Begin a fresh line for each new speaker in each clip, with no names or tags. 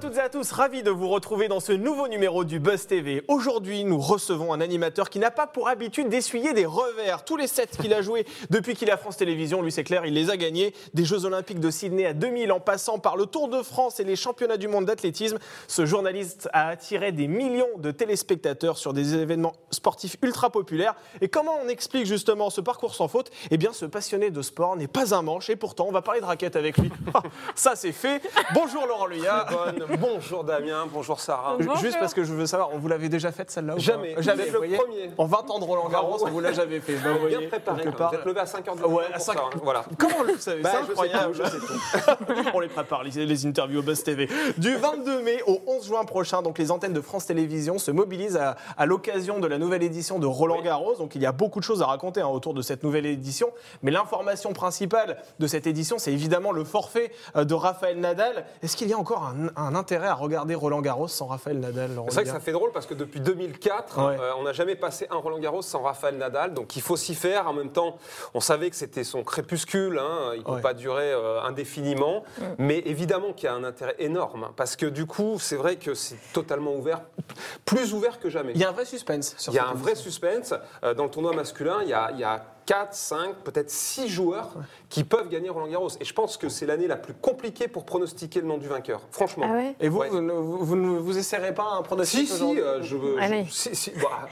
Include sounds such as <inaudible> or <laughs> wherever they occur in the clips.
Toutes et à tous, ravi de vous retrouver dans ce nouveau numéro du Buzz TV. Aujourd'hui, nous recevons un animateur qui n'a pas pour habitude d'essuyer des revers. Tous les sets qu'il a joués depuis qu'il a France Télévisions, lui c'est clair, il les a gagnés. Des Jeux Olympiques de Sydney à 2000 en passant par le Tour de France et les championnats du monde d'athlétisme, ce journaliste a attiré des millions de téléspectateurs sur des événements sportifs ultra populaires. Et comment on explique justement ce parcours sans faute? Eh bien, ce passionné de sport n'est pas un manche et pourtant on va parler de raquettes avec lui. <laughs> Ça c'est fait. Bonjour Laurent Luyat.
Bonjour Damien, bonjour Sarah.
Juste parce que je veux savoir, on vous l'avait déjà faite celle-là
Jamais.
Jamais.
Vous êtes le
voyez
premier.
En 20 ans de Roland Garros, on vous l'a jamais fait. Vous
Bien préparé. Vous êtes levé à 5 h du
Ouais,
matin
à
pour
cinq-
ça, hein. Voilà.
Comment vous le savez
Bah,
C'est
je sais
incroyable.
tout, je sais <laughs>
on les prépare, les, les interviews au Buzz TV. Du 22 mai au 11 juin prochain, donc les antennes de France Télévisions se mobilisent à, à l'occasion de la nouvelle édition de Roland Garros. Donc il y a beaucoup de choses à raconter hein, autour de cette nouvelle édition. Mais l'information principale de cette édition, c'est évidemment le forfait euh, de Raphaël Nadal. Est-ce qu'il y a encore un, un intérêt à regarder Roland Garros sans Raphaël Nadal
C'est vrai que ça fait drôle parce que depuis 2004,
Ouais.
euh, on n'a jamais passé un Roland Garros sans Rafael Nadal. Donc il faut s'y faire. En même temps, on savait que c'était son crépuscule. hein, il ne peut
Ouais.
pas durer euh, indéfiniment. Mais évidemment qu'il y a un intérêt énorme. Parce que du coup, c'est vrai que c'est totalement ouvert, plus ouvert que jamais.
Il y a un vrai suspense sur
Il y a un vrai suspense. Euh, Dans le tournoi masculin, il y a, il y a 4, 5, peut-être 6 joueurs qui peuvent gagner Roland Garros. Et je pense que c'est l'année la plus compliquée pour pronostiquer le nom du vainqueur. Franchement.
Ah ouais
Et vous,
Ouais.
vous, ne- vous, vous vous essayerez pas un pronostic
Si, si, euh, je veux. je- si, si, bah,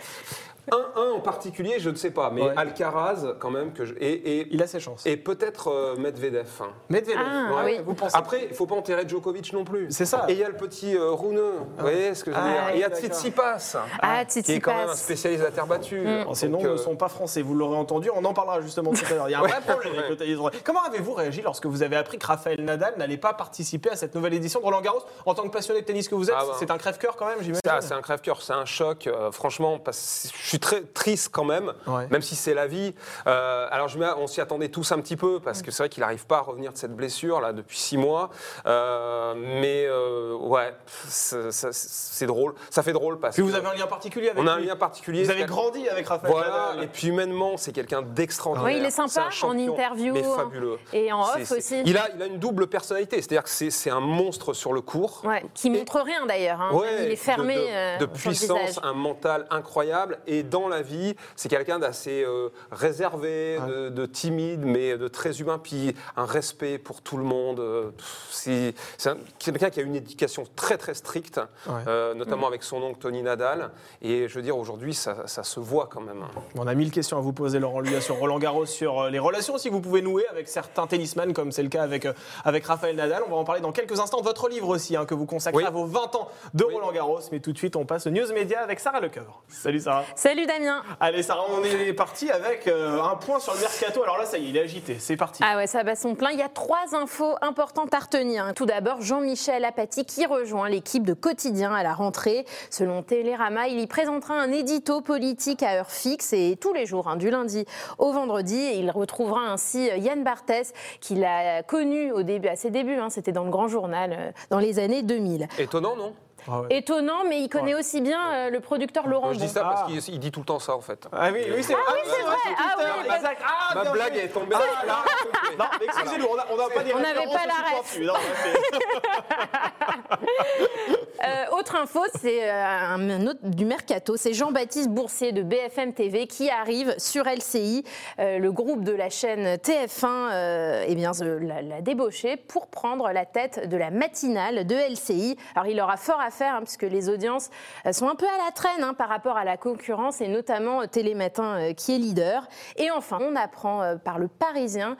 un, un en particulier, je ne sais pas, mais
Ouais.
Alcaraz, quand même, que je, et, et,
Il a ses chances.
et peut-être euh, Medvedev. hein.
Medvedev,
Ah,
ouais,
oui.
vous pensez
Après, il ne faut pas enterrer Djokovic non plus.
C'est ça.
Et il y a le petit euh, Rouneux, vous voyez ce que je veux
Ah,
dire
oui,
Et il y a. Tsitsipas,
Ah,
qui est quand même un spécialiste de la terre battue.
Alors, Ces
Donc,
noms ne
euh,
sont pas français, vous l'aurez entendu, on en parlera justement tout à l'heure. Il y a un vrai problème avec le. Comment avez-vous réagi lorsque vous avez appris que Raphaël Nadal n'allait pas participer à cette nouvelle édition de Roland Garros En tant que passionné de tennis que vous êtes,
Ah bah.
c'est un crève-cœur quand même, j'imagine
Ah, c'est un crève-cœur, c'est un choc, euh, franchement, parce que je suis très triste quand même,
Ouais.
même si c'est la vie. Euh, alors, je mets- on s'y attendait tous un petit peu, parce que c'est vrai qu'il n'arrive pas à revenir de cette blessure là depuis six mois. Euh, mais euh, ouais, c'est drôle, ça fait drôle parce
Puis
que
vous avez un lien particulier avec
on a un lien particulier.
Vous avez grandi avec Raphaël
Voilà,
Nadal.
et puis humainement, c'est quelqu'un d'extraordinaire.
Oui, il est sympa en interview,
mais
hein.
fabuleux.
Et en off aussi.
Il a, il a une double personnalité, c'est-à-dire que c'est un monstre sur le court.
Ouais, qui montre rien d'ailleurs. hein.
Ouais,
il est fermé
de, de- puissance, un mental incroyable. Et dans la vie, c'est quelqu'un d'assez euh, réservé, de, de timide, mais de très humain. Puis un respect pour tout le monde. euh, C'est c'est un- quelqu'un qui a une éducation très très stricte,
Ouais.
euh, notamment avec son oncle Tony Nadal. Et je veux dire, aujourd'hui, ça, ça se voit quand même.
On a mille questions à vous poser, Laurent Luyat, sur Roland Garros, sur les relations aussi que vous pouvez nouer avec certains tennisman, comme c'est le cas avec, avec Raphaël Nadal. On va en parler dans quelques instants de votre livre aussi, hein, que vous consacrez
Oui.
à vos 20 ans de
Oui.
Roland Garros. Mais tout de suite, on passe au News Média avec Sarah Lecoeuvre. Salut Sarah.
Salut Damien.
Allez Sarah, on est parti avec euh, un point sur le mercato. Alors là, ça y est, il est agité. C'est parti.
Ah ouais, ça bat son plein. Il y a trois infos importantes à retenir. Tout d'abord, Jean-Michel Apathy qui rejoint l'équipe de quotidien à la rentrée. Selon Télérama, il y présentera un édito politique à heure fixe et tous les jours, hein, du lundi au vendredi. Et il retrouvera ainsi Yann Barthès, qu'il a connu au début, à ses débuts. hein, C'était dans le Grand Journal euh, dans les années 2000.
Étonnant, non?
Ah ouais.
Étonnant, mais il connaît aussi bien euh, le producteur Laurent
Je dis ça parce
Ah.
qu'il il dit tout le temps ça, en fait.
Ah oui, oui, c'est vrai.
oui, c'est vrai.
c'est
Ah oui,
ah,
Ma blague est tombée.
Ah, là, non, excusez-nous, on n'a on n'a pas des
On n'avait
références
pas la <laughs> Euh, autre info, c'est euh, un, autre du mercato, c'est Jean-Baptiste Boursier de BFM TV qui arrive sur LCI, euh, le groupe de la chaîne TF1, euh, eh bien l'a, l'a débauché pour prendre la tête de la matinale de LCI. Alors il aura fort à faire hein, puisque les audiences sont un peu à la traîne hein, par rapport à la concurrence et notamment Télématin qui est leader. Et enfin, on apprend par le Parisien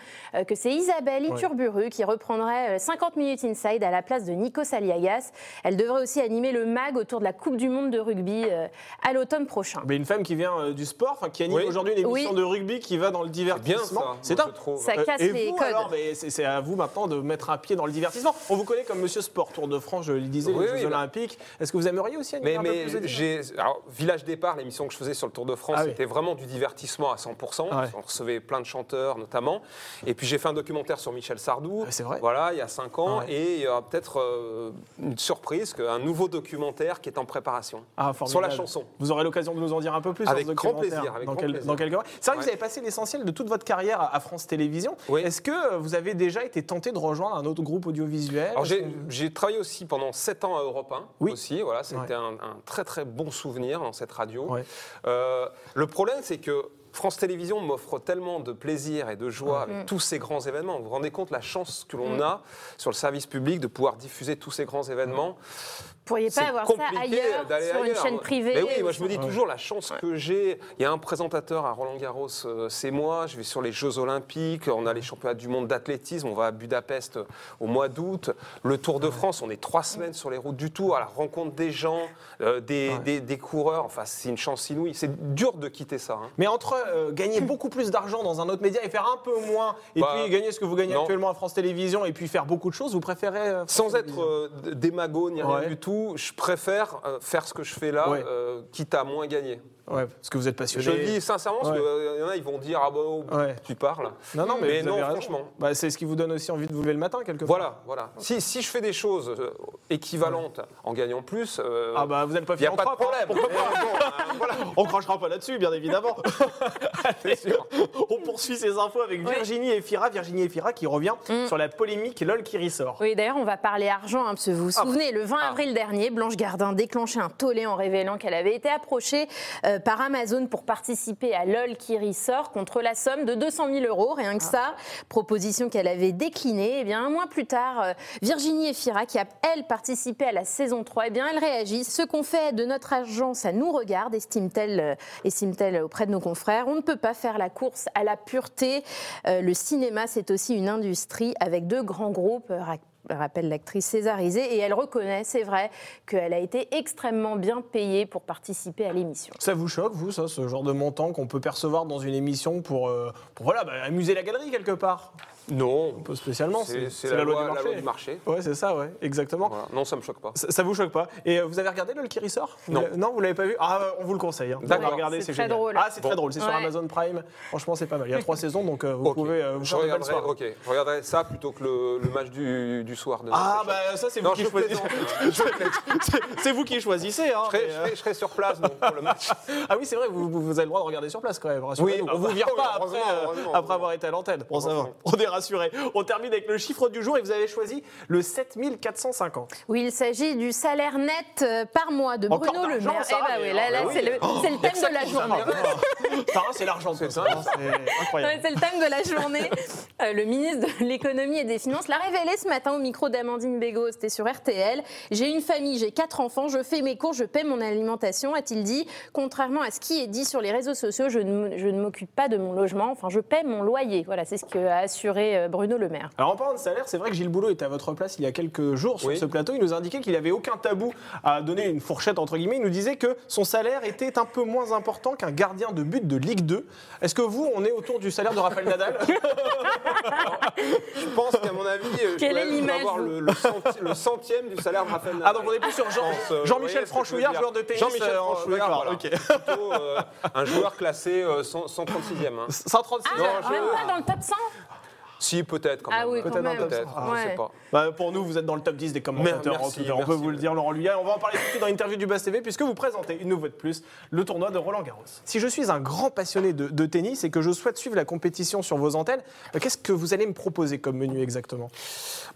que c'est Isabelle Iturburu qui reprendrait euh, 50 minutes inside à la place de Nico Saliagas. Elle devrait aussi animer le MAG autour de la Coupe du Monde de rugby euh, à l'automne prochain.
Mais une femme qui vient euh, du sport, qui anime
Oui.
aujourd'hui une émission
Oui.
de rugby qui va dans le
bien
divertissement. C'est
trouve.
Ça
Euh,
casse
et
les
vous,
codes.
alors, mais c'est c'est à vous maintenant de mettre un pied dans le divertissement. On vous connaît comme Monsieur Sport, Tour de France, je le disais,
Oui,
les
oui,
Jeux Olympiques. Est-ce que vous aimeriez aussi animer
Mais,
un peu plus de
j'ai. Alors, Village Départ, l'émission que je faisais sur le Tour de France,
Ah oui.
c'était vraiment du divertissement à 100%.
Ah ouais.
On recevait plein de chanteurs, notamment. Et puis, j'ai fait un documentaire sur Michel Sardou.
Ah, c'est vrai
Voilà, il y a 5 ans.
Ah ouais.
Et il y aura peut-être euh, une surprise qu'un nouveau documentaire qui est en préparation
Ah,
sur la chanson.
Vous aurez l'occasion de nous en dire un peu plus. sur
Avec
ce
grand
documentaire
plaisir, avec
dans,
grand
quel-
plaisir.
dans quelques mois. C'est vrai que vous avez passé l'essentiel de toute votre carrière à France Télévisions.
Oui.
Est-ce que euh, vous avez déjà été tenté de rejoindre un autre groupe audiovisuel?
J'ai travaillé aussi pendant 7 ans à Europe 1
Oui.
aussi, voilà, c'était
Ouais.
un, un très très bon souvenir dans cette radio.
Ouais.
Euh, le problème c'est que France Télévisions m'offre tellement de plaisir et de joie avec tous ces grands événements. Vous vous rendez compte la chance que l'on a sur le service public de pouvoir diffuser tous ces grands événements?
Pourriez pas avoir ça ailleurs, sur une chaîne privée
Mais oui, moi je me dis toujours la chance que j'ai. Il y a un présentateur à Roland Garros, euh, c'est moi. Je vais sur les Jeux Olympiques. On a les championnats du monde d'athlétisme. On va à Budapest euh, au mois d'août. Le Tour de France, on est trois semaines sur les routes du Tour à la rencontre des gens, euh, des,
Ouais.
des- des coureurs. Enfin, c'est une chance inouïe. C'est dur de quitter ça. hein.
Mais entre euh, gagner beaucoup plus d'argent dans un autre média et faire un peu moins, et
Bah,
puis gagner ce que vous gagnez
non.
actuellement à France Télévisions, et puis faire beaucoup de choses, vous préférez euh, France
Sans être euh, démago ni rien
Ouais.
du tout, je préfère euh, faire ce que je fais là,
Ouais.
euh, quitte à moins gagner.
Ouais, parce que vous êtes passionné.
Je le dis sincèrement, parce
Ouais.
qu'il y en a, ils vont dire Ah bah, oh,
Ouais.
tu parles.
Non, non, mais,
non, franchement.
Bah, c'est ce qui vous donne aussi envie de vous lever le matin, quelque part.
Voilà, voilà. Si, si je fais des choses euh, équivalentes en gagnant plus, euh,
Ah bah vous n'êtes pas
il n'y a pas de problème. Bon, euh, <laughs> voilà.
On crachera pas là-dessus, bien évidemment. <laughs> Allez, <laughs> on poursuit ces infos avec Virginie Efira. Virginie Efira qui revient sur la polémique LOL qui ressort.
Oui, d'ailleurs, on va parler argent, hein, parce que vous vous
Ah.
souvenez, le 20 avril dernier, Blanche Gardin déclenchait un tollé en révélant qu'elle avait été approchée euh, par Amazon pour participer à LOL qui ressort contre la somme de 200 000 euros, rien que ça. Proposition qu'elle avait déclinée. Et bien, un mois plus tard, euh, Virginie Efira, qui a, elle, participé à la saison 3, eh bien, elle réagit. Ce qu'on fait de notre argent, ça nous regarde, estime-t-elle euh, estime-t-elle auprès de nos confrères. On ne peut pas faire la course à la pureté. Euh, le cinéma, c'est aussi une industrie avec deux grands groupes. Ra- rappelle l'actrice césarisée et elle reconnaît, c'est vrai, qu'elle a été extrêmement bien payée pour participer à l'émission.
Ça vous choque, vous, ça, ce genre de montant qu'on peut percevoir dans une émission pour, euh, pour voilà, bah, amuser la galerie quelque part?
Non,
peu spécialement,
c'est la, loi, la loi du marché.
Ouais, c'est ça, ouais, exactement.
Voilà. Non, ça me choque pas.
Ça, ça vous choque pas Et euh, vous avez regardé LOL qui ressort? Vous
Non.
l'avez- Non, vous l'avez pas vu? Ah, on vous le conseille. hein.
D'accord.
allez regarder,
C'est très
génial.
drôle.
Ah, c'est très drôle. C'est sur. Amazon Prime. Franchement, c'est pas mal. Il y a trois <laughs> saisons, donc euh, vous pouvez euh, vous
je, regarderai, ok. je regarderai ça plutôt que le, le match du, du soir de
Ah, bah ça, c'est vous qui choisissez. <laughs> C'est- vous qui choisissez. Hein,
Je serai, je
euh,
serai- je serai sur place donc, pour le match.
Ah oui, c'est vrai, vous, avez le droit de regarder sur place quand même. rassurez-nous.
Oui,
on vous
ah
vire
bah,
pas après,
heureusement,
euh,
heureusement.
après avoir été à l'antenne. Bon, ça va. On est rassurés. On termine avec le chiffre du jour et vous avez choisi le 7450.
Oui, il s'agit du salaire net euh, par mois de
Encore
Bruno Le Maire.
ça,
Eh ben
mais
oui, là, là,
bah <laughs>
c'est le, thème de la journée.
C'est l'argent.
C'est
ça. C'est incroyable.
Ouais, C'est le thème de la journée. Le ministre de l'économie et des finances l'a révélé ce matin au micro d'Amandine Bégaud, c'était sur RTL. J'ai une famille, j'ai quatre enfants, je fais mes cours, je paie mon alimentation, a-t-il dit. Contrairement à ce qui est dit sur les réseaux sociaux, je ne, m- je ne m'occupe pas de mon logement, enfin je paie mon loyer. Voilà, c'est ce qu'a assuré euh, Bruno Le Maire.
Alors en parlant de salaire, c'est vrai que Gilles Boulot était à votre place il y a quelques jours sur
Oui.
ce plateau. Il nous indiquait qu'il n'avait aucun tabou à donner une fourchette entre guillemets. Il nous disait que son salaire était un peu moins important qu'un gardien de but de Ligue 2. Est-ce que vous, on est autour du salaire de Raphaël Nadal? <laughs>
Je pense qu'à mon avis, euh,
Quelle est l'image,
avoir le, le centi- le centième du salaire de Raphaël
Ah donc on est plus sur Jean-
euh,
Jean-Michel Franchouillard, joueur de tennis.
Jean-Michel
euh,
Franchouillard, voilà. Plutôt euh, un joueur classé euh, 100 136e. hein.
136
Ah,
Non,
même pas dans le top 100
Si, peut-être quand même.
Ah oui, quand
Peut-être
je sais pas.
Bah, pour nous, vous êtes dans le top 10 des commentateurs.
Mer-
en tout
merci,
cas. on peut vous le dire, Laurent Luyat. On va en parler tout de suite dans l'interview du Buzz TV, puisque vous présentez une nouvelle de plus, le tournoi de Roland Garros. Si je suis un grand passionné de, de tennis et que je souhaite suivre la compétition sur vos antennes, euh, qu'est-ce que vous allez me proposer comme menu exactement?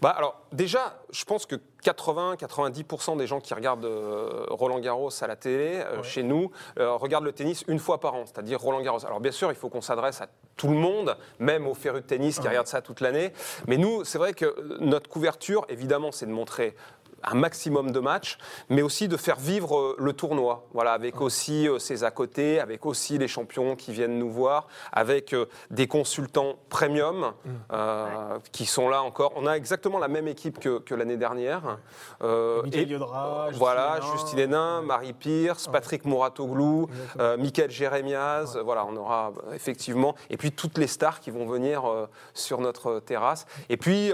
Bah alors déjà, je pense que 80-90% des gens qui regardent euh, Roland Garros à la télé, euh,
Ouais.
chez nous, euh, regardent le tennis une fois par an, c'est-à-dire Roland Garros. Alors bien sûr, il faut qu'on s'adresse à tout le monde, même aux férus de tennis qui regardent ça toute l'année. Mais nous, c'est vrai que notre couverture, évidemment, c'est de montrer un maximum de matchs, mais aussi de faire vivre euh, le tournoi, voilà, avec aussi euh, ses à côté, avec aussi les champions qui viennent nous voir, avec euh, des consultants premium euh, qui sont là encore. On a exactement la même équipe que, que l'année dernière. Euh, et-
Yodra, Justine
voilà,
Hénin.
Justine Hénin, Marie Pierce, Patrick Mouratoglou, euh, Michael Jérémiaz, voilà, on aura effectivement, et puis toutes les stars qui vont venir sur notre terrasse. Et puis,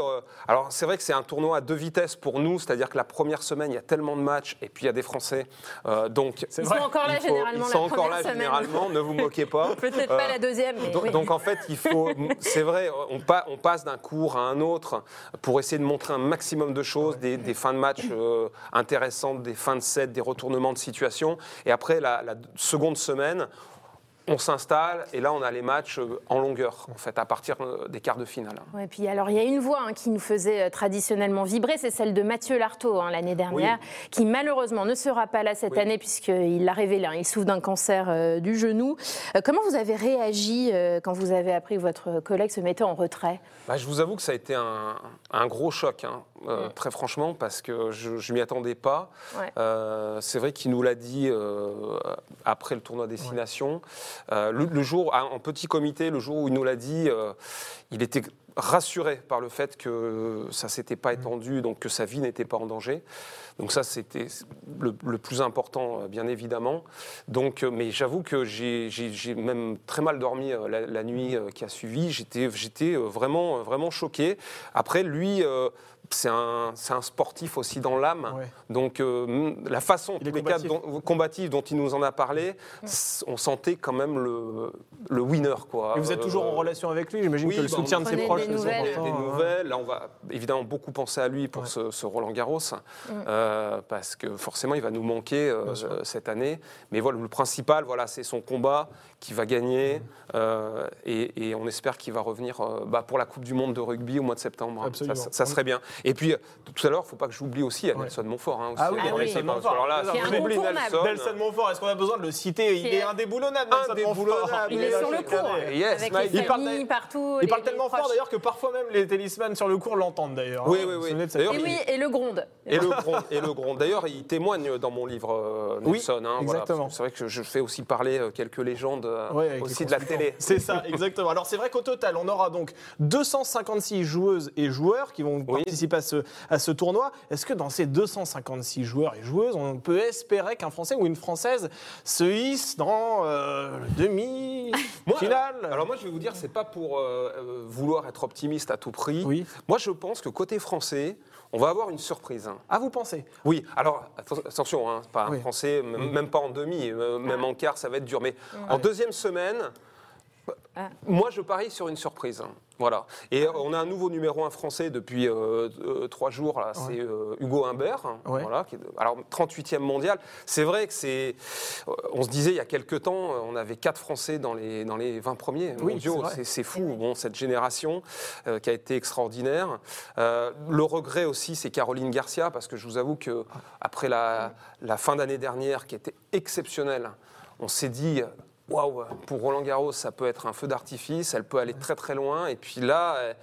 alors c'est vrai que c'est un tournoi à deux vitesses pour nous, c'est-à-dire que la première semaine, il y a tellement de matchs, et puis il y a des Français. euh, donc,
Ils
vrai.
sont encore là
faut-
généralement
ils sont
la
encore là
semaine.
généralement, ne vous moquez pas. <laughs>
Peut-être pas la deuxième, mais
Donc,
oui.
donc, en fait, il faut, c'est vrai, on, pa- on passe d'un cours à un autre pour essayer de montrer un maximum de choses, des, des fins de match euh, intéressantes, des fins de set, des retournements de situation. Et après, la, la seconde semaine, on s'installe et là, on a les matchs euh, en longueur, en fait, à partir euh, des quarts de finale.
Ouais, puis alors il y a une voix hein, qui nous faisait euh, traditionnellement vibrer, c'est celle de Mathieu Lartaud hein, l'année dernière, qui malheureusement ne sera pas là cette
Oui.
année puisqu'il l'a révélé, hein, il souffre d'un cancer euh, du genou. Euh, comment vous avez réagi euh, quand vous avez appris que votre collègue se mettait en retrait?
Bah, je vous avoue que ça a été un, un gros choc,
Mm.
très franchement, parce que je ne m'y attendais pas.
Ouais.
C'est vrai qu'il nous l'a dit après le tournoi Destination. Euh, le, le jour, en petit comité, le jour où il nous l'a dit, euh, il était rassuré par le fait que ça s'était pas étendu, donc que sa vie n'était pas en danger. Donc ça, c'était le, le plus important, euh, bien évidemment. Donc, mais j'avoue que j'ai même très mal dormi la, la nuit qui a suivi. J'étais vraiment, vraiment choqué. Après, lui, euh, c'est un, c'est un sportif aussi dans l'âme.
Ouais.
Donc euh, la façon,
Il
tous les cas
combatif.
dont, il nous en a parlé, on sentait quand même le, le winner. Quoi.
Et vous êtes toujours en
Euh,
relation avec lui J'imagine
oui,
que le
bah,
soutien de ses proches
des nouvelles.
important,
des
hein.
nouvelles. Là, on va évidemment beaucoup penser à lui pour
Ouais.
ce, ce Roland Garros, euh, parce que forcément, il va nous manquer cette année. Mais voilà, le principal, voilà, c'est son combat qui va gagner, euh, et, et on espère qu'il va revenir euh, bah, pour la Coupe du Monde de rugby au mois de septembre. hein.
Absolument.
Ça, ça serait bien. Et puis, euh, tout à l'heure, il ne faut pas que j'oublie aussi il y a
Ouais.
Nelson Montfort. hein, aussi,
Ah oui,
Ah oui.
Nelson
parce que alors là,
Montfort.
est.
Nelson,
Nelson Montfort, est-ce qu'on a besoin de le citer Il
C'est-
est indéboulonnable, Nelson
Indéboulonnable.
Montfort.
Il est sur le cours.
Yes,
avec
Mike.
les
Il parle
familles partout.
Il parle tellement fort d'ailleurs que parfois même les tennisman sur le cours l'entendent d'ailleurs.
Oui,
hein.
oui, oui.
Et oui, et le gronde.
Et le gronde, et le gronde. D'ailleurs, il témoigne dans mon livre Nelson. hein,
exactement.
C'est vrai que je fais aussi parler quelques légendes euh,
Ouais,
aussi de la télé.
C'est ça, exactement. Alors c'est vrai qu'au total, on aura donc 256 joueuses et joueurs qui vont
Oui.
participer à ce, à ce tournoi. Est-ce que dans ces 256 joueurs et joueuses, on peut espérer qu'un Français ou une Française se hisse dans euh, le demi-finale <laughs>
Alors, alors moi, je vais vous dire, c'est pas pour euh, euh, vouloir être optimiste à tout prix.
Oui.
Moi, je pense que côté français, on va avoir une surprise. hein.
À vous penser
Oui, alors atten- attention, hein, c'est pas un
Oui.
français, m- même pas en demi, euh, même en quart, ça va être dur. Mais en deuxième semaine,
Ah.
moi je parie sur une surprise. Voilà. Et euh, on a un nouveau numéro un français depuis euh, euh, trois jours, là, c'est euh, Hugo Humbert. hein,
Ouais.
Voilà, qui est- alors 38e mondial. C'est vrai que c'est. On se disait il y a quelques temps, on avait quatre Français dans les, dans les 20 premiers
Oui,
mondiaux.
c'est vrai.
C'est c'est fou, bon, cette génération qui a été extraordinaire. Le regret aussi, c'est Caroline Garcia, parce que je vous avoue que après la, la fin d'année dernière, qui était exceptionnelle, on s'est dit. Waouh, pour Roland Garros, ça peut être un feu d'artifice, elle peut aller très très loin. Et puis là, euh,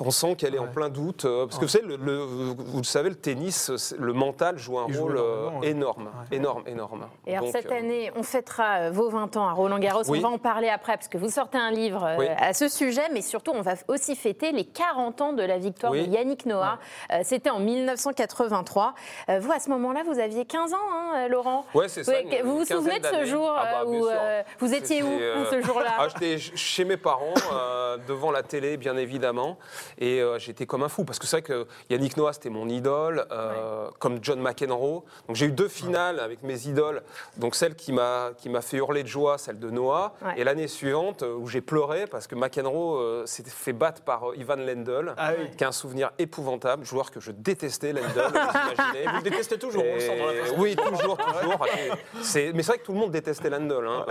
on sent qu'elle est en plein doute. euh, Parce que vous savez, le, le- vous le savez, le tennis, le mental joue un
Il joue
rôle euh, énorme,
Ouais.
énorme, énorme.
Et alors
Donc,
cette
euh,
année, on fêtera vos 20 ans à Roland Garros.
Oui.
On va en parler après parce que vous sortez un livre
Oui.
à ce sujet, mais surtout on va aussi fêter les 40 ans de la victoire
Oui.
de Yannick Noah. Euh, C'était en 1983. Euh, vous à ce moment-là, vous aviez 15 ans, hein, Laurent?
Ouais, c'est ça.
Vous vous souvenez de ce jour
Ah bah,
où euh, vous étiez où
euh,
ce jour-là? <laughs>
Ah, J'étais chez mes parents, euh, devant la télé, bien évidemment. Et euh, j'étais comme un fou. Parce que c'est vrai que Yannick Noah, c'était mon idole, euh, comme John McEnroe. Donc j'ai eu deux finales avec mes idoles. Donc celle qui m'a qui m'a fait hurler de joie, celle de Noah.
Ouais.
Et l'année suivante, euh, où j'ai pleuré parce que McEnroe euh, s'était fait battre par Ivan Lendl.
Ah oui.
Qui a un souvenir épouvantable, joueur que je détestais, Lendl, vous. <laughs>
Vous le détestez toujours, on le sent dans la
Et-
façon.
Oui, toujours, <laughs> toujours. Et c'est- Mais c'est vrai que tout le monde détestait Landol. Hein.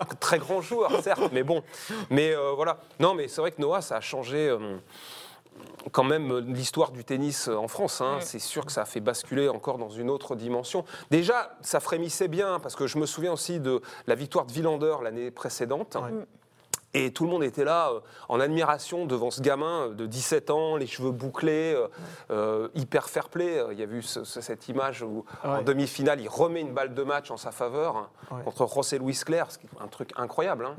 Un très grand joueur, certes, mais bon. Mais voilà. Non, mais c'est vrai que Noah, ça a changé. Euh, quand même euh, l'histoire du tennis euh, en France. hein. C'est sûr que ça a fait basculer encore dans une autre dimension. Déjà, ça frémissait bien, parce que je me souviens aussi de la victoire de Villander l'année précédente. Et tout le monde était là euh, en admiration devant ce gamin de 17 ans, les cheveux bouclés, euh, euh, hyper fair play. Euh, Il y a vu ce- ce- cette image où en demi-finale, il remet une balle de match en sa faveur hein,
Ouais. Mm.
contre José Luis Clerc, ce qui est un truc incroyable. hein.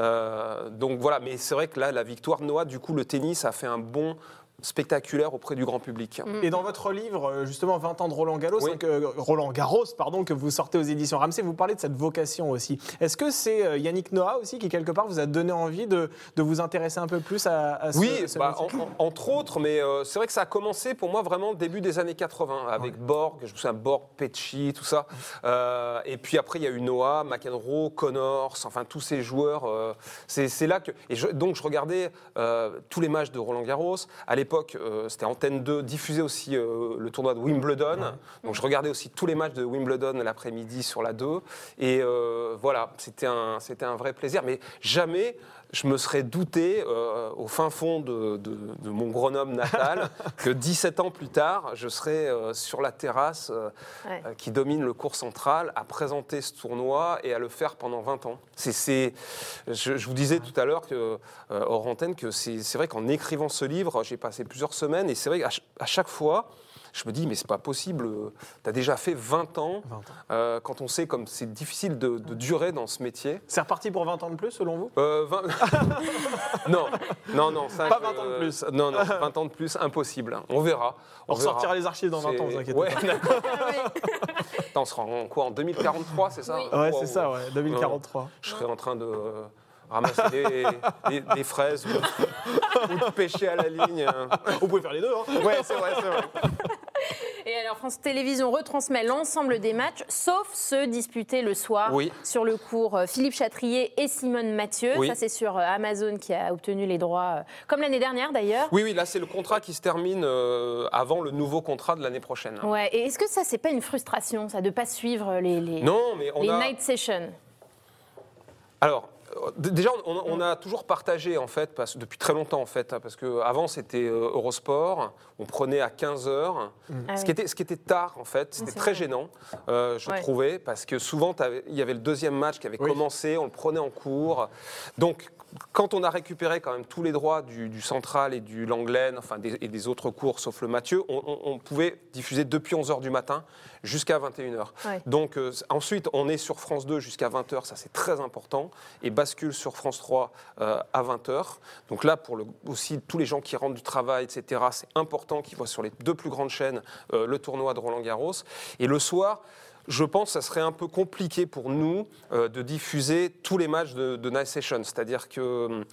Euh, donc voilà, mais c'est vrai que là, la victoire de Noah, du coup, le tennis a fait un bond spectaculaire auprès du grand public.
Et dans votre livre, euh, justement, 20 ans de Roland Garros,
Oui.
que- Roland Garros, pardon, que vous sortez aux éditions Ramsey, vous parlez de cette vocation aussi. Est-ce que c'est euh, Yannick Noah aussi qui, quelque part, vous a donné envie de, de vous intéresser un peu plus à, à ce,
Oui,
ce
bah,
métier
en- en- entre autres, mais euh, c'est vrai que ça a commencé pour moi vraiment début des années 80 avec Borg, je me souviens Borg, Pecci, tout ça. Euh, et puis après, il y a eu Noah, McEnroe, Connors, enfin tous ces joueurs. euh, c'est c'est là que. Et je- donc je regardais euh, tous les matchs de Roland Garros. À l'époque, euh, c'était Antenne 2, diffusait aussi euh, le tournoi de Wimbledon. Donc je regardais aussi tous les matchs de Wimbledon l'après-midi sur la 2. Et euh, voilà, c'était un, c'était un vrai plaisir. Mais jamais je me serais douté euh, au fin fond de, de- de mon Grenoble natal <laughs> que 17 ans plus tard, je serais euh, sur la terrasse euh,
Ouais.
qui domine le cours central à présenter ce tournoi et à le faire pendant 20 ans. C'est, je, je vous disais tout à l'heure, que, hors antenne, que c'est, vrai qu'en écrivant ce livre, j'ai passé plusieurs semaines et c'est vrai qu'à ch- chaque fois, je me dis, mais c'est pas possible, tu as déjà fait 20 ans,
20 ans.
euh, quand on sait comme c'est difficile de, de durer dans ce métier.
C'est reparti pour 20 ans de plus, selon vous?
Euh, 20... <laughs> non, non, non. Ça,
Pas
je-
20 ans de plus.
Non, non, 20 ans de plus, impossible. On verra.
On
verra.
ressortira les archives dans 20 ans, vous inquiétez
ouais,
pas. <laughs>
d'accord. Attends, on sera en quoi En 2043, c'est ça?
Ouais,
Wow.
c'est ça, ouais, 2043.
Je serai en train de euh, ramasser des, des- des fraises ou, <laughs> ou de pêcher à la ligne.
Vous pouvez faire les deux, hein
Ouais, c'est vrai, c'est vrai.
Et alors France Télévisions retransmet l'ensemble des matchs, sauf ceux disputés le soir
Oui.
sur le cours euh, Philippe Chatrier et Simone Mathieu.
Oui.
Ça, c'est sur euh, Amazon qui a obtenu les droits, euh, comme l'année dernière d'ailleurs.
Oui, oui, là, c'est le contrat qui se termine avant le nouveau contrat de l'année prochaine.
Ouais. Et est-ce que ça, c'est pas une frustration, ça, de pas suivre les, les,
Non, mais on
les
a...
night sessions?
Alors, déjà, on, on a toujours partagé, en fait, parce, depuis très longtemps, en fait, hein, parce qu'avant, c'était euh, Eurosport, on prenait à 15 heures,
Ah
ce,
oui.
qui était, ce qui était tard, en fait, c'était très
vrai.
gênant, euh, je
Ouais.
trouvais, parce que souvent, il y avait le deuxième match qui avait
Oui.
commencé, on le prenait en cours. Donc, quand on a récupéré quand même tous les droits du, du central et du Langlaine, enfin des, et des autres cours sauf le Mathieu, on, on- on pouvait diffuser depuis 11h du matin jusqu'à 21h.
Ouais.
Donc euh, ensuite, on est sur France 2 jusqu'à 20h, ça c'est très important, et bascule sur France 3 euh, à 20h. Donc là, pour le, aussi tous les gens qui rentrent du travail, etc., c'est important qu'ils voient sur les deux plus grandes chaînes euh, le tournoi de Roland Garros. Et le soir, je pense que ça serait un peu compliqué pour nous euh, de diffuser tous les matchs de, de Night Session. C'est-à-dire que hum,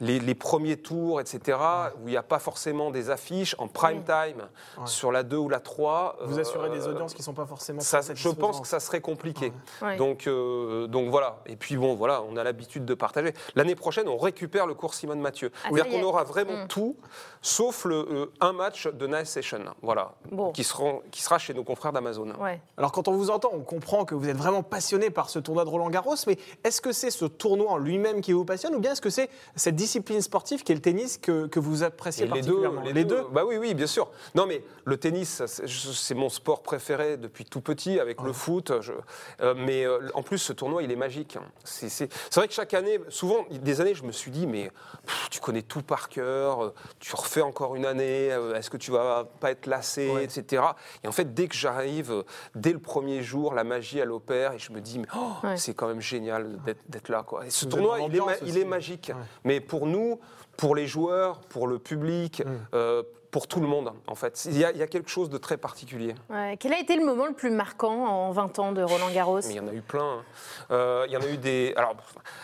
les, les premiers tours, etc., où il n'y a pas forcément des affiches en prime time sur la 2 ou la 3.
Vous
euh,
assurez des audiences qui ne sont pas forcément
ça, je pense que ça serait compliqué.
Ouais.
Donc, euh, donc voilà. Et puis bon, voilà, on a l'habitude de partager. L'année prochaine, on récupère le cours Simone Mathieu.
Ah,
C'est-à-dire qu'on aura vraiment
Mm.
tout, sauf le, euh, un match de Night Session. Voilà.
Bon.
Qui, sera, qui sera chez nos confrères d'Amazon.
Ouais.
Alors quand on vous entend, on comprend que vous êtes vraiment passionné par ce tournoi de Roland Garros, mais est-ce que c'est ce tournoi en lui-même qui vous passionne ou bien est-ce que c'est cette discipline sportive qui est le tennis que, que vous appréciez
les deux, les deux. Bah oui, oui, bien sûr. Non, mais le tennis, c'est mon sport préféré depuis tout petit, avec le foot. je- euh, mais euh, en plus, ce tournoi, il est magique. C'est c'est- vrai que chaque année, souvent, des années, je me suis dit, mais pff, tu connais tout par cœur, euh, tu refais encore une année, est-ce que tu vas pas être lassé,
Ouais.
etc. Et en fait, dès que j'arrive, dès le premier jour, la magie, elle opère, et je me dis, mais oh,
Ouais.
c'est quand même génial d'être- là. Quoi. Et ce
Vous
tournoi, il est, ma-
l'ambiance
il
aussi.
est magique.
Ouais.
Mais pour nous, pour les joueurs, pour le public, euh, pour tout le monde, en fait, il y, a, il y a quelque chose de très particulier.
Ouais. Quel a été le moment le plus marquant en 20 ans de Roland Garros?
Mais il y en a eu plein. hein. Euh, il y en a eu des. Alors,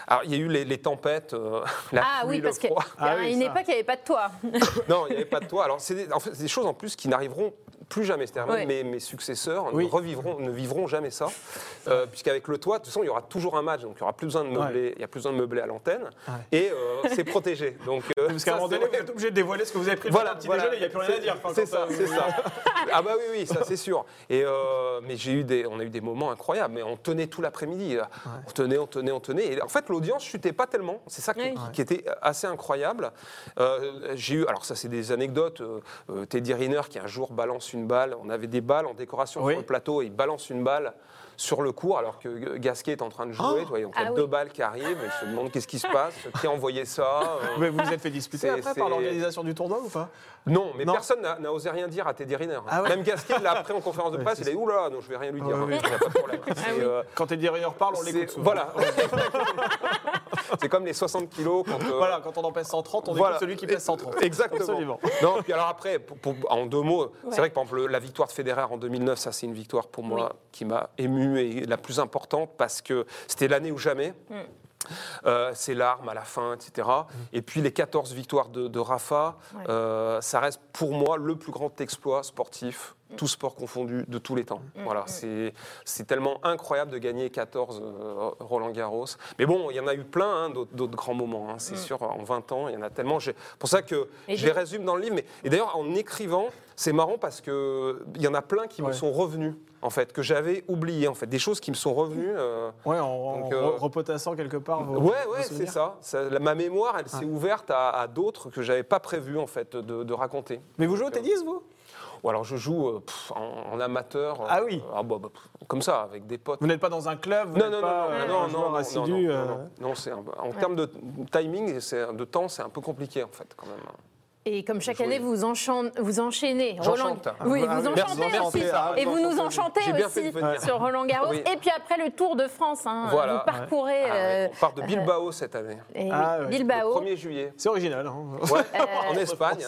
alors, il y a eu les, les tempêtes, euh, <laughs> la
Ah
pluie,
oui, parce.
Ah oui,
une
ça.
époque, il n'y avait pas de toit.
Non, il n'y avait pas de toit. Alors, c'est des, en fait, c'est des choses en plus qui n'arriveront plus jamais. C'est-à-dire,
Ouais.
mes, mes successeurs
Oui.
ne, revivront, ne vivront jamais ça. Euh, Puisqu'avec le toit, de toute façon, il y aura toujours un match. Donc, il n'y aura plus besoin de meubler, il y a plus besoin de meubler à l'antenne.
Ouais.
Et euh, c'est protégé. <laughs> Donc, euh,
Parce qu'à un moment donné, vous êtes obligé de dévoiler ce que vous avez pris le
Voilà,
petit
voilà.
déjeuner, il n'y a plus rien à dire. Enfin,
C'est ça, c'est ça. <laughs> Ah bah oui, oui, ça c'est sûr. Et euh, mais j'ai eu des, on a eu des moments incroyables. Mais on tenait tout l'après-midi. On tenait, on tenait, on tenait. Et en fait, l'audience chutait pas tellement. C'est ça qui,
Oui.
qui était assez incroyable. Euh, j'ai eu, alors ça c'est des anecdotes. Teddy Riner qui un jour balance une une balle. On avait des balles en décoration
Oui.
sur le plateau et il balance une balle sur le court alors que Gasquet est en train de jouer.
Oh
tu vois, donc il y a
Ah
deux
oui.
balles qui arrivent. Et je me demande qu'est-ce qui se passe, qui a envoyé ça. <laughs> euh.
Mais vous vous êtes fait disputer après par l'organisation du tournoi ou pas?
Non, mais
Non.
personne n'a osé rien dire à Teddy Riner.
Ah ouais
Même Gasquet l'a appris en conférence de <laughs> presse. il a dit oula, non, je vais rien lui dire.
Ouais, ouais.
Il y a pas de problème. <laughs> C'est,
oui.
euh,
Quand Teddy Riner parle, on l'écoute.
Voilà. <laughs> c'est comme les 60 kilos quand. euh,
Voilà, quand on en pèse 130, on
Voilà.
écoute celui qui pèse 130.
Exactement.
Absolument.
Non, puis alors après, pour- pour- en deux mots, c'est vrai que par exemple le- la victoire de Federer en 2009, ça c'est une victoire pour moi qui m'a ému et la plus importante parce que c'était l'année ou jamais. Euh, ses larmes à la fin, etc. Et puis les 14 victoires de, de Rafa,
Ouais.
euh, ça reste pour moi le plus grand exploit sportif, tout sport confondu, de tous les temps. Voilà, c'est c'est tellement incroyable de gagner 14 euh, Roland Garros. Mais bon, il y en a eu plein hein, d'autres grands moments, hein, c'est sûr, en 20 ans, il y en a tellement. J'ai- pour ça que
Et
je les résume dans le livre. Mais, et d'ailleurs, en écrivant, c'est marrant parce qu'il y en a plein qui me sont revenus, en fait, que j'avais oubliées, en fait. Des choses qui me sont revenues. euh,
Ouais, en,
Donc, euh,
re- repotassant quelque part vos
Ouais, ouais, c'est ça. Ça- la- Ma mémoire, elle s'est ouverte à, à d'autres que j'avais pas prévu en fait de, de raconter.
Mais vous jouez au tennis, vous?
Ou alors je joue euh, pff, en, en amateur. euh,
Ah oui.
ah bah, bah, pff, comme ça, avec des potes.
Vous n'êtes pas dans un club vous
Non,
n'êtes
non, non,
pas,
non,
euh,
non,
un
non,
joueur
non,
assidu,
non, non,
euh,
non, non, c'est un- en termes de timing, c'est de temps, c'est un peu compliqué en fait quand même.
Et comme chaque année, vous, enchan- vous enchaînez.
J'enchante.
Oui,
Ah
vous
oui,
enchantez
merci,
aussi.
merci.
Et vous nous enchantez aussi <laughs> sur Roland Garros.
Oui.
Et puis après le Tour de France, hein,
Voilà.
vous parcourez
Ah
euh,
on part de Bilbao cette année,
et
Ah ouais.
le
Bilbao.
1er juillet.
C'est original. hein.
Ouais, <laughs>
Euh,
en Espagne.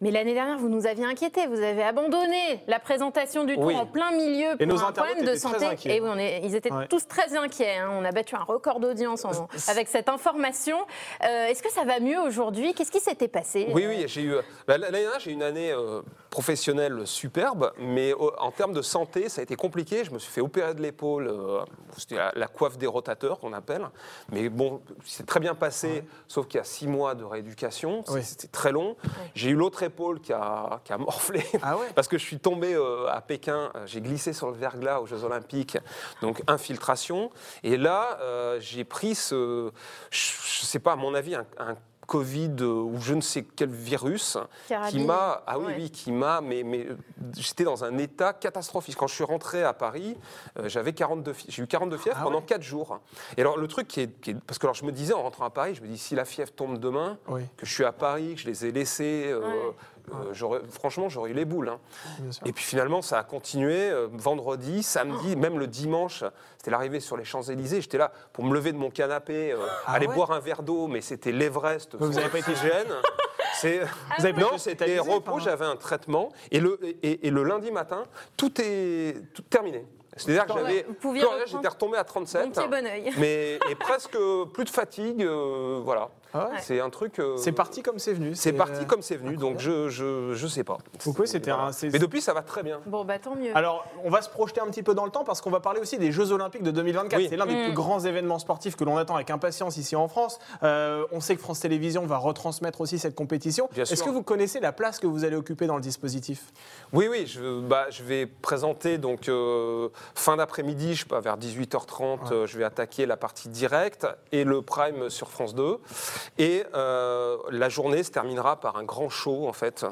Mais l'année dernière, vous nous aviez inquiétés. Vous avez abandonné la présentation du Tour
Oui.
en plein milieu
Et
pour
nos
un problème de santé. Et oui, on est- ils étaient
Ouais.
tous très inquiets. hein. On a battu un record d'audience en- <laughs> avec cette information. Euh, Est-ce que ça va mieux aujourd'hui? Qu'est-ce qui s'était passé?
Oui, oui, j'ai eu. bah, L'année dernière, j'ai eu une année euh, professionnelle superbe, mais euh, en termes de santé, ça a été compliqué. Je me suis fait opérer de l'épaule. euh, C'était la, la coiffe des rotateurs qu'on appelle. Mais bon, c'est très bien passé, sauf qu'il y a six mois de rééducation.
Oui.
C'était très long. J'ai eu l'autre épaule qui a, qui a morflé.
Ah ouais <laughs>
Parce que je suis tombé euh, à Pékin, j'ai glissé sur le verglas aux Jeux Olympiques, donc infiltration. Et là, j'ai pris ce, je, je sais pas, à mon avis, un, un Covid euh, ou je ne sais quel virus qui m'a, ah oui,
Ouais.
oui, qui m'a, mais, mais j'étais dans un état catastrophique. Quand je suis rentré à Paris, euh, j'avais 42, fi- j'ai eu 42 fièvres
Ah
pendant
ouais
4 jours. Et alors le truc qui est, qui est- parce que alors je me disais en rentrant à Paris, je me dis si la fièvre tombe demain,
Oui,
que je suis à Paris, que je les ai laissés, euh,
Ouais.
Euh, franchement j'aurais eu les boules. hein. Et puis finalement, ça a continué euh, vendredi, samedi, même le dimanche. C'était l'arrivée sur les Champs-Élysées. J'étais là pour me lever de mon canapé, euh,
Ah
aller
ouais
boire un verre d'eau, mais c'était l'Everest.
vous
sans
avez pas été-
oxygène. C'est
Vous avez pas
non, c'était repos. J'avais un traitement et le et, et le lundi matin, tout est tout terminé. C'est-à-dire que j'avais j'étais retombé à
Bon
37,
pied, bon oeil.
mais <laughs> et presque plus de fatigue. euh, voilà,
Ah ouais
c'est un truc. euh,
C'est parti comme c'est venu.
C'est parti
euh,
comme c'est venu. Donc je je je sais pas.
Pourquoi c'était un-
Mais depuis, ça va très bien.
Bon, bah tant mieux.
Alors, on va se projeter un petit peu dans le temps parce qu'on va parler aussi des Jeux Olympiques de 2024.
Oui.
C'est l'un des
Mm.
plus grands événements sportifs que l'on attend avec impatience ici en France. Euh, on sait que France Télévisions va retransmettre aussi cette compétition.
Bien
Est-ce que vous connaissez la place que vous allez occuper dans le dispositif?
Oui, oui, je, bah, je vais présenter donc euh, fin d'après-midi, je sais pas, vers 18h30, euh, je vais attaquer la partie directe et le prime sur France 2. Et euh, la journée se terminera par un grand show en fait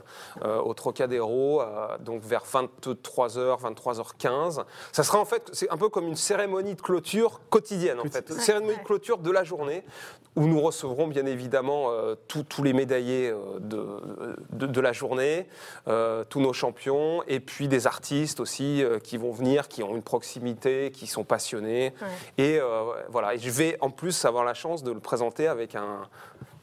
euh, au Trocadéro, euh, donc vers 23h, 23h15. Ça sera en fait, c'est un peu comme une cérémonie de clôture quotidienne en fait, cérémonie de clôture de la journée où nous recevrons bien évidemment tous- les médaillés de, de, de la journée, tous nos champions, et puis des artistes aussi qui vont venir, qui ont une proximité, qui sont passionnés.
Ouais.
Et euh, voilà, et je vais en plus avoir la chance de le présenter avec un,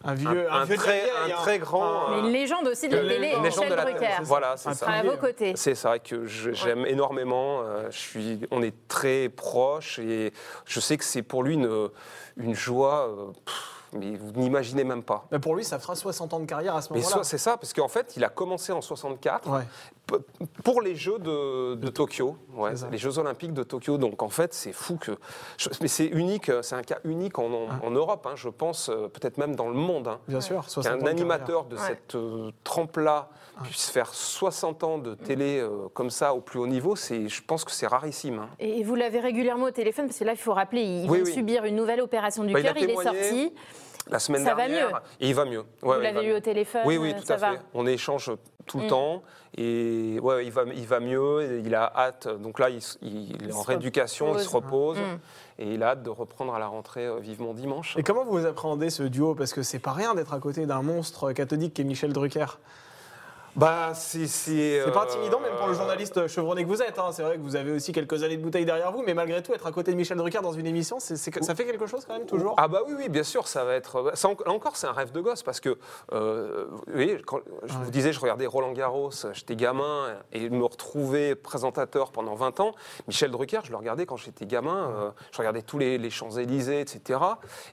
Un vieux,
un, un
vieux
très,
et
un très grand...
Mais une légende aussi de la
une
télé, Michel
de la
Drucker.
télé. Voilà, c'est
Un
ça.
sera à vos côtés.
C'est ça que j'aime énormément. euh, Je suis, on est très proches et je sais que c'est pour lui une, une joie, euh, pff, mais vous n'imaginez même pas.
Mais pour lui, ça fera 60 ans de carrière à ce
Mais
moment-là.
soit- c'est ça, parce qu'en fait, il a commencé en 64
Ouais.
p- pour les Jeux de, de Tokyo, ouais, les Jeux Olympiques de Tokyo. Donc en fait, c'est fou que. je- mais c'est unique, c'est un cas unique en, en-
Ah.
en Europe, hein, je pense, euh, peut-être même dans le monde. hein,
Bien sûr, 60 ans de
animateur de
Ouais.
cette euh, trempe-là puisse faire 60 ans de télé euh, comme ça au plus haut niveau, c'est, je pense que c'est rarissime. hein.
Et vous l'avez régulièrement au téléphone, parce que là, il faut rappeler, il
Oui,
vient de
oui.
subir une nouvelle opération du
Bah,
cœur, il, est sorti.
la semaine
Ça va
dernière.
mieux.
Et il va mieux. Ouais,
Vous
va
l'avez eu
mieux.
au téléphone
Oui, oui,
euh,
tout
ça
à
va.
fait. On échange tout le
Mm.
temps et ouais, il va, il va mieux. Il a hâte. Donc là, il, est en rééducation, il se repose
Mm.
et il a hâte de reprendre à la rentrée euh, vivement dimanche.
Et comment vous appréhendez ce duo? Parce que c'est pas rien d'être à côté d'un monstre cathodique qui est Michel Drucker.
Bah, c'est
pas
euh,
intimidant, même pour le journaliste chevronné que vous êtes. hein. C'est vrai que vous avez aussi quelques années de bouteille derrière vous, mais malgré tout, être à côté de Michel Drucker dans une émission, ça fait quelque chose quand même, toujours?
Ah bah oui, oui, bien sûr, ça va être. Ça, là encore, c'est un rêve de gosse parce que, euh, vous voyez, quand je vous disais, je regardais Roland Garros, j'étais gamin et me retrouver présentateur pendant 20 ans. Michel Drucker, je le regardais quand j'étais gamin, euh, je regardais tous les, les Champs-Élysées, etc.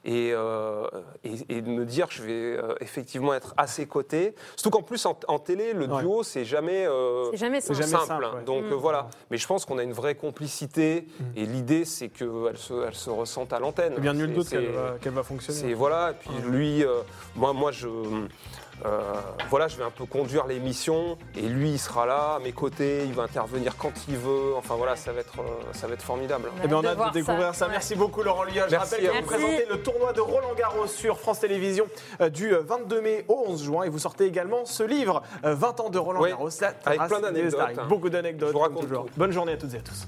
Et, euh, et, et de me dire que je vais euh, effectivement être à ses côtés. Surtout qu'en plus, en, en télé, le
Ouais.
duo, c'est jamais. euh,
C'est jamais simple.
jamais
simple.
ouais.
Donc
Mm.
euh, voilà. Mais je pense qu'on a une vraie complicité
Mm.
et l'idée, c'est qu'elle se, elle se ressente à l'antenne.
Eh bien, nul doute qu'elle va, fonctionner.
c'est voilà, et puis lui, euh, moi, moi je, euh, voilà, je vais un peu conduire l'émission, et lui, il sera là à mes côtés, il va intervenir quand il veut. Enfin voilà, ça va être, euh, ça va être formidable.
Eh bien, on a
de
hâte de découvrir ça.
Ouais.
Merci beaucoup, Laurent Liage. Je
Merci
rappelle que vous présentez le tournoi de Roland Garros sur France Télévisions euh, du euh, 22 mai au 11 juin. Et vous sortez également ce livre, euh, 20 ans de Roland Garros.
Avec plein d'anecdotes.
stars. Beaucoup d'anecdotes,
Je vous
comme
raconte
toujours.
tout.
Bonne journée à toutes et à tous.